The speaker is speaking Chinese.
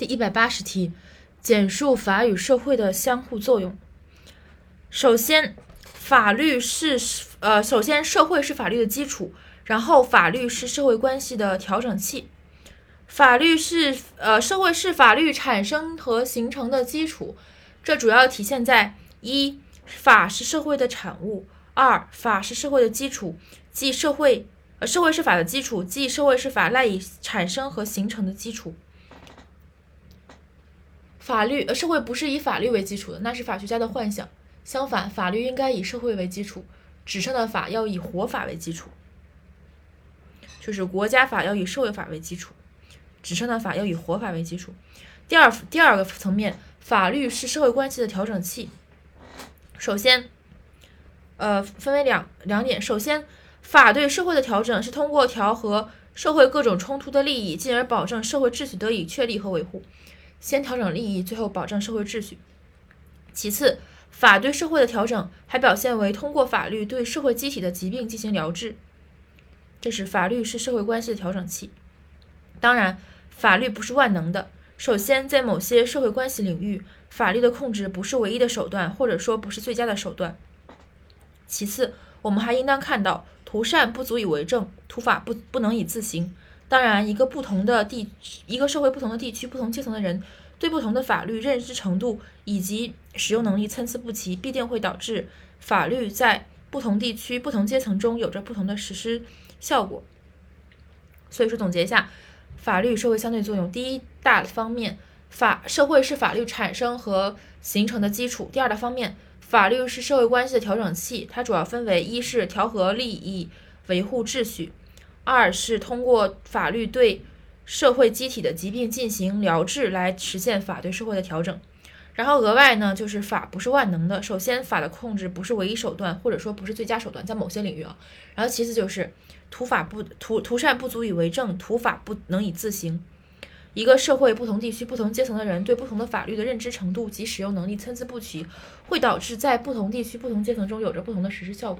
第一百八十题，简述法与社会的相互作用。首先，法律是呃，首先社会是法律的基础，然后法律是社会关系的调整器。法律是呃，社会是法律产生和形成的基础，这主要体现在一，法是社会的产物；二，法是社会的基础，即社会呃，社会是法的基础，即社会是法赖以产生和形成的基础。法律呃，社会不是以法律为基础的，那是法学家的幻想。相反，法律应该以社会为基础，纸上的法要以活法为基础，就是国家法要以社会法为基础，纸上的法要以活法为基础。第二第二个层面，法律是社会关系的调整器。首先，呃，分为两两点。首先，法对社会的调整是通过调和社会各种冲突的利益，进而保证社会秩序得以确立和维护。先调整利益，最后保障社会秩序。其次，法对社会的调整还表现为通过法律对社会机体的疾病进行疗治。这是法律是社会关系的调整器。当然，法律不是万能的。首先，在某些社会关系领域，法律的控制不是唯一的手段，或者说不是最佳的手段。其次，我们还应当看到，图善不足以为政，图法不不能以自行。当然，一个不同的地，一个社会不同的地区、不同阶层的人，对不同的法律认知程度以及使用能力参差不齐，必定会导致法律在不同地区、不同阶层中有着不同的实施效果。所以说，总结一下，法律与社会相对作用，第一大方面，法社会是法律产生和形成的基础；第二大方面，法律是社会关系的调整器，它主要分为一是调和利益、维护秩序。二是通过法律对社会机体的疾病进行疗治，来实现法对社会的调整。然后额外呢，就是法不是万能的。首先，法的控制不是唯一手段，或者说不是最佳手段，在某些领域啊。然后其次就是图法不图图善不足以为政，图法不能以自行。一个社会不同地区、不同阶层的人对不同的法律的认知程度及使用能力参差不齐，会导致在不同地区、不同阶层中有着不同的实施效果。